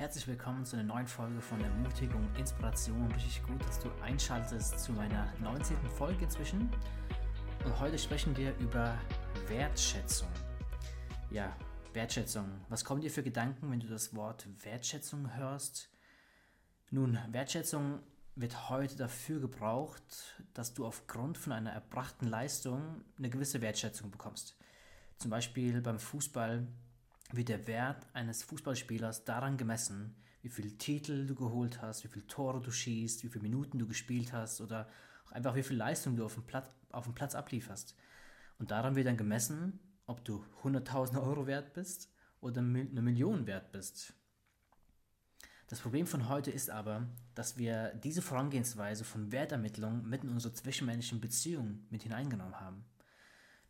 Herzlich willkommen zu einer neuen Folge von Ermutigung, Inspiration. Richtig gut, dass du einschaltest zu meiner 19. Folge inzwischen. Und heute sprechen wir über Wertschätzung. Ja, Wertschätzung. Was kommen dir für Gedanken, wenn du das Wort Wertschätzung hörst? Nun, Wertschätzung wird heute dafür gebraucht, dass du aufgrund von einer erbrachten Leistung eine gewisse Wertschätzung bekommst. Zum Beispiel beim Fußball wird der Wert eines Fußballspielers daran gemessen, wie viele Titel du geholt hast, wie viele Tore du schießt, wie viele Minuten du gespielt hast oder einfach wie viel Leistung du auf dem Platz, auf dem Platz ablieferst. Und daran wird dann gemessen, ob du 100.000 Euro wert bist oder eine Million wert bist. Das Problem von heute ist aber, dass wir diese Vorangehensweise von Wertermittlung mit in unsere zwischenmenschlichen Beziehungen mit hineingenommen haben.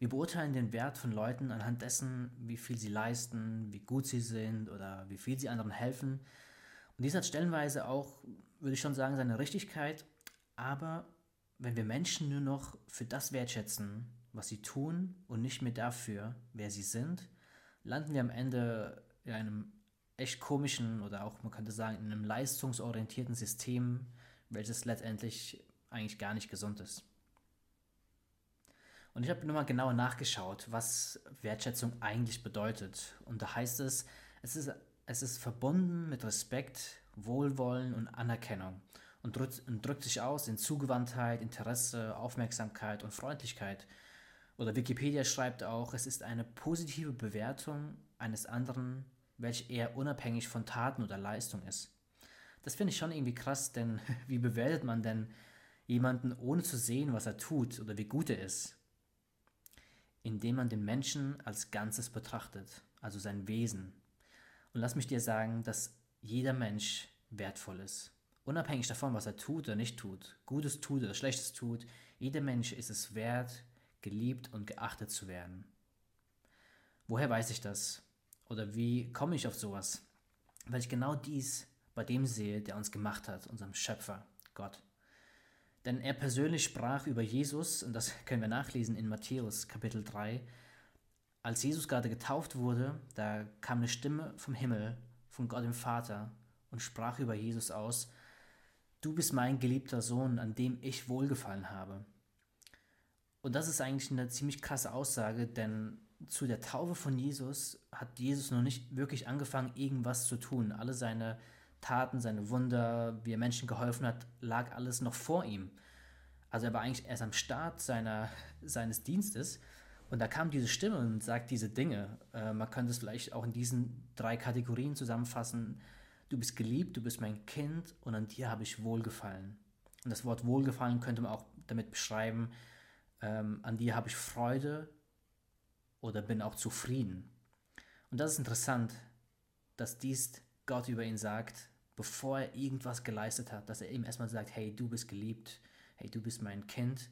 Wir beurteilen den Wert von Leuten anhand dessen, wie viel sie leisten, wie gut sie sind oder wie viel sie anderen helfen. Und dies hat stellenweise auch, würde ich schon sagen, seine Richtigkeit. Aber wenn wir Menschen nur noch für das wertschätzen, was sie tun und nicht mehr dafür, wer sie sind, landen wir am Ende in einem echt komischen oder auch, man könnte sagen, in einem leistungsorientierten System, welches letztendlich eigentlich gar nicht gesund ist. Und ich habe nochmal genauer nachgeschaut, was Wertschätzung eigentlich bedeutet. Und da heißt es, es ist, es ist verbunden mit Respekt, Wohlwollen und Anerkennung und drückt, und drückt sich aus in Zugewandtheit, Interesse, Aufmerksamkeit und Freundlichkeit. Oder Wikipedia schreibt auch, es ist eine positive Bewertung eines anderen, welche eher unabhängig von Taten oder Leistung ist. Das finde ich schon irgendwie krass, denn wie bewertet man denn jemanden, ohne zu sehen, was er tut oder wie gut er ist? Indem man den Menschen als Ganzes betrachtet, also sein Wesen. Und lass mich dir sagen, dass jeder Mensch wertvoll ist. Unabhängig davon, was er tut oder nicht tut, Gutes tut oder Schlechtes tut, jeder Mensch ist es wert, geliebt und geachtet zu werden. Woher weiß ich das? Oder wie komme ich auf sowas? Weil ich genau dies bei dem sehe, der uns gemacht hat, unserem Schöpfer, Gott. Denn er persönlich sprach über Jesus, und das können wir nachlesen in Matthäus Kapitel 3. Als Jesus gerade getauft wurde, da kam eine Stimme vom Himmel, von Gott dem Vater, und sprach über Jesus aus, Du bist mein geliebter Sohn, an dem ich wohlgefallen habe. Und das ist eigentlich eine ziemlich krasse Aussage, denn zu der Taufe von Jesus hat Jesus noch nicht wirklich angefangen, irgendwas zu tun. Alle seine Taten, seine Wunder, wie er Menschen geholfen hat, lag alles noch vor ihm. Also er war eigentlich erst am Start seiner, seines Dienstes und da kam diese Stimme und sagt diese Dinge. Äh, man könnte es vielleicht auch in diesen drei Kategorien zusammenfassen. Du bist geliebt, du bist mein Kind und an dir habe ich Wohlgefallen. Und das Wort Wohlgefallen könnte man auch damit beschreiben, ähm, an dir habe ich Freude oder bin auch zufrieden. Und das ist interessant, dass dies Gott über ihn sagt, bevor er irgendwas geleistet hat, dass er ihm erstmal sagt, hey, du bist geliebt, hey, du bist mein Kind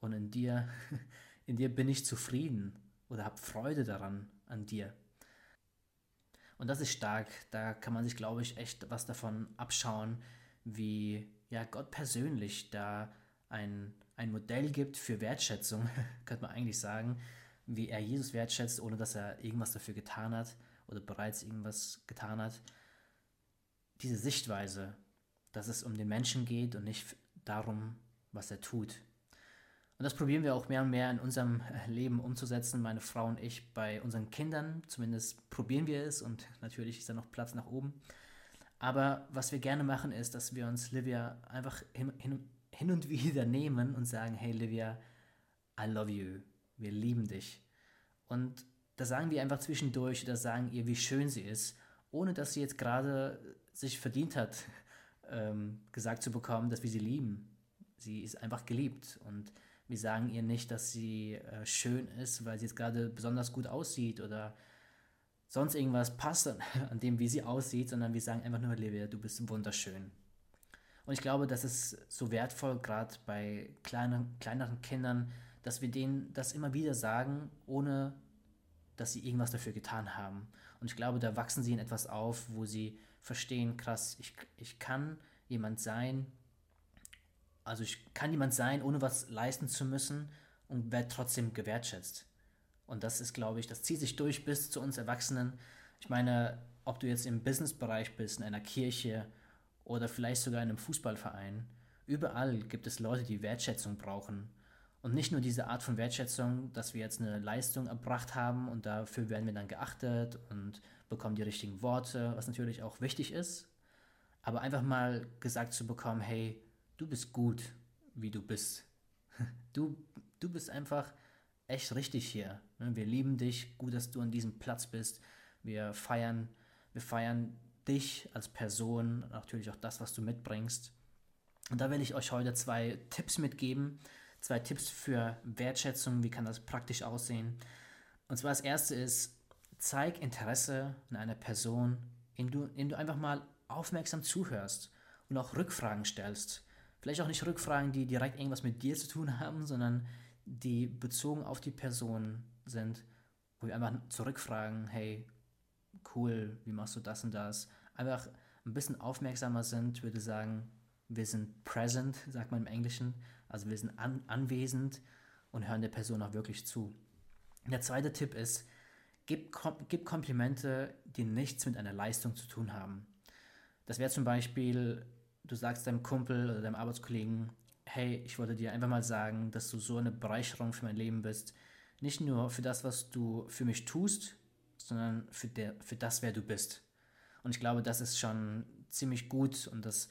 und in dir, in dir bin ich zufrieden oder habe Freude daran, an dir. Und das ist stark, da kann man sich, glaube ich, echt was davon abschauen, wie ja, Gott persönlich da ein, ein Modell gibt für Wertschätzung, könnte man eigentlich sagen, wie er Jesus wertschätzt, ohne dass er irgendwas dafür getan hat oder bereits irgendwas getan hat diese Sichtweise, dass es um den Menschen geht und nicht darum, was er tut. Und das probieren wir auch mehr und mehr in unserem Leben umzusetzen, meine Frau und ich, bei unseren Kindern. Zumindest probieren wir es und natürlich ist da noch Platz nach oben. Aber was wir gerne machen, ist, dass wir uns Livia einfach hin, hin, hin und wieder nehmen und sagen, hey Livia, I love you, wir lieben dich. Und da sagen wir einfach zwischendurch, da sagen ihr, wie schön sie ist, ohne dass sie jetzt gerade sich verdient hat, ähm, gesagt zu bekommen, dass wir sie lieben. Sie ist einfach geliebt und wir sagen ihr nicht, dass sie äh, schön ist, weil sie jetzt gerade besonders gut aussieht oder sonst irgendwas passt an, an, dem, wie sie aussieht, sondern wir sagen einfach nur, Livia, du bist wunderschön. Und ich glaube, das ist so wertvoll, gerade bei kleinen, kleineren Kindern, dass wir denen das immer wieder sagen, ohne dass sie irgendwas dafür getan haben. Und ich glaube, da wachsen sie in etwas auf, wo sie verstehen, krass, ich, ich kann jemand sein, also ich kann jemand sein, ohne was leisten zu müssen und werde trotzdem gewertschätzt. Und das ist, glaube ich, das zieht sich durch bis zu uns Erwachsenen. Ich meine, ob du jetzt im Businessbereich bist, in einer Kirche oder vielleicht sogar in einem Fußballverein, überall gibt es Leute, die Wertschätzung brauchen. Und nicht nur diese Art von Wertschätzung, dass wir jetzt eine Leistung erbracht haben und dafür werden wir dann geachtet und bekommen die richtigen Worte, was natürlich auch wichtig ist. Aber einfach mal gesagt zu bekommen, hey, du bist gut, wie du bist. Du, du bist einfach echt richtig hier. Ne? Wir lieben dich, gut, dass du an diesem Platz bist. Wir feiern, wir feiern dich als Person, natürlich auch das, was du mitbringst. Und da will ich euch heute zwei Tipps mitgeben, zwei Tipps für Wertschätzung, wie kann das praktisch aussehen. Und zwar das erste ist, zeig Interesse an einer Person, indem du, indem du einfach mal aufmerksam zuhörst und auch Rückfragen stellst. Vielleicht auch nicht Rückfragen, die direkt irgendwas mit dir zu tun haben, sondern die bezogen auf die Person sind, wo wir einfach zurückfragen, hey, cool, wie machst du das und das? Einfach ein bisschen aufmerksamer sind, würde sagen, wir sind present, sagt man im Englischen, also wir sind an, anwesend und hören der Person auch wirklich zu. Der zweite Tipp ist, gib, gib Komplimente, die nichts mit einer Leistung zu tun haben. Das wäre zum Beispiel, du sagst deinem Kumpel oder deinem Arbeitskollegen, hey, ich wollte dir einfach mal sagen, dass du so eine Bereicherung für mein Leben bist. Nicht nur für das, was du für mich tust, sondern für, der, für das, wer du bist. Und ich glaube, das ist schon ziemlich gut und das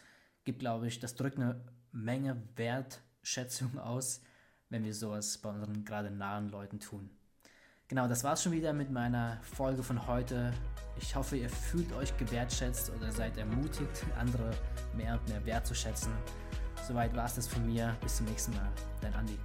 gibt, glaube ich, das drückt eine Menge Wertschätzung aus, wenn wir sowas bei unseren gerade nahen Leuten tun. Genau, das war's schon wieder mit meiner Folge von heute. Ich hoffe, ihr fühlt euch gewertschätzt oder seid ermutigt, andere mehr und mehr wertzuschätzen. Soweit war es das von mir. Bis zum nächsten Mal. Dein Andi.